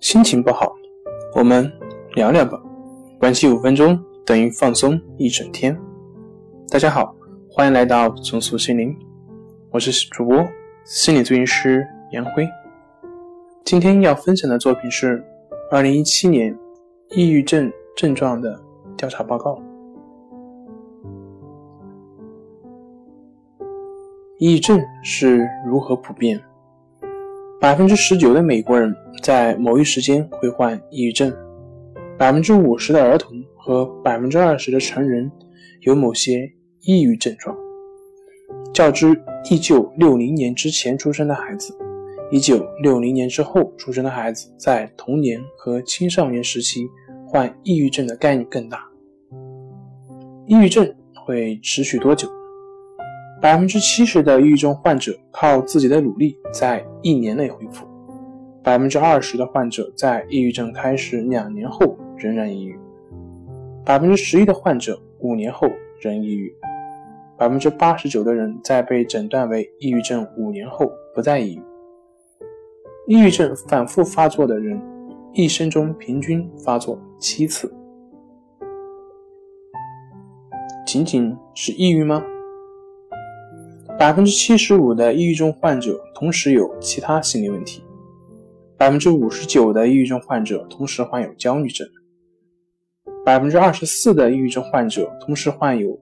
心情不好，我们聊聊吧。关系五分钟等于放松一整天。大家好，欢迎来到重塑心灵，我是主播心理咨询师杨辉。今天要分享的作品是二零一七年抑郁症症状的调查报告。抑郁症是如何普遍？百分之十九的美国人在某一时间会患抑郁症，百分之五十的儿童和百分之二十的成人有某些抑郁症状。较之一九六零年之前出生的孩子，一九六零年之后出生的孩子在童年和青少年时期患抑郁症的概率更大。抑郁症会持续多久？百分之七十的抑郁症患者靠自己的努力在一年内恢复，百分之二十的患者在抑郁症开始两年后仍然抑郁，百分之十一的患者五年后仍抑郁，百分之八十九的人在被诊断为抑郁症五年后不再抑郁。抑郁症反复发作的人一生中平均发作七次，仅仅是抑郁吗？百分之七十五的抑郁症患者同时有其他心理问题，百分之五十九的抑郁症患者同时患有焦虑症，百分之二十四的抑郁症患者同时患有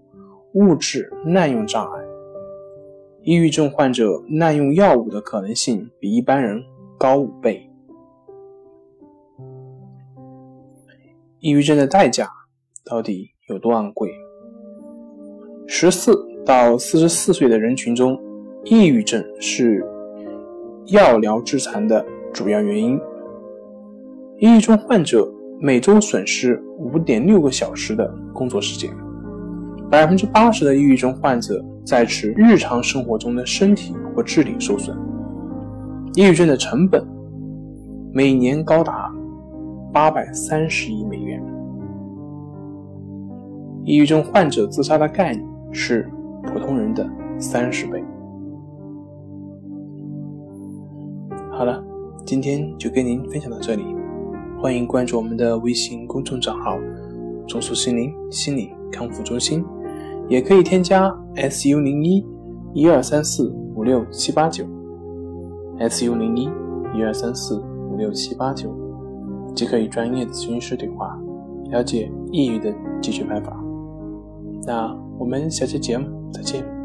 物质滥用障碍。抑郁症患者滥用药物的可能性比一般人高五倍。抑郁症的代价到底有多昂贵？十四。到四十四岁的人群中，抑郁症是药疗致残的主要原因。抑郁症患者每周损失五点六个小时的工作时间，百分之八十的抑郁症患者在此日常生活中的身体或智力受损。抑郁症的成本每年高达八百三十亿美元。抑郁症患者自杀的概率是。普通人的三十倍。好了，今天就跟您分享到这里，欢迎关注我们的微信公众账号“重塑心灵心理康复中心”，也可以添加 “su 零一一二三四五六七八九 ”，“su 零一一二三四五六七八九”，即可与专业咨询师对话，了解抑郁的解决办法。那。我们下期节目再见。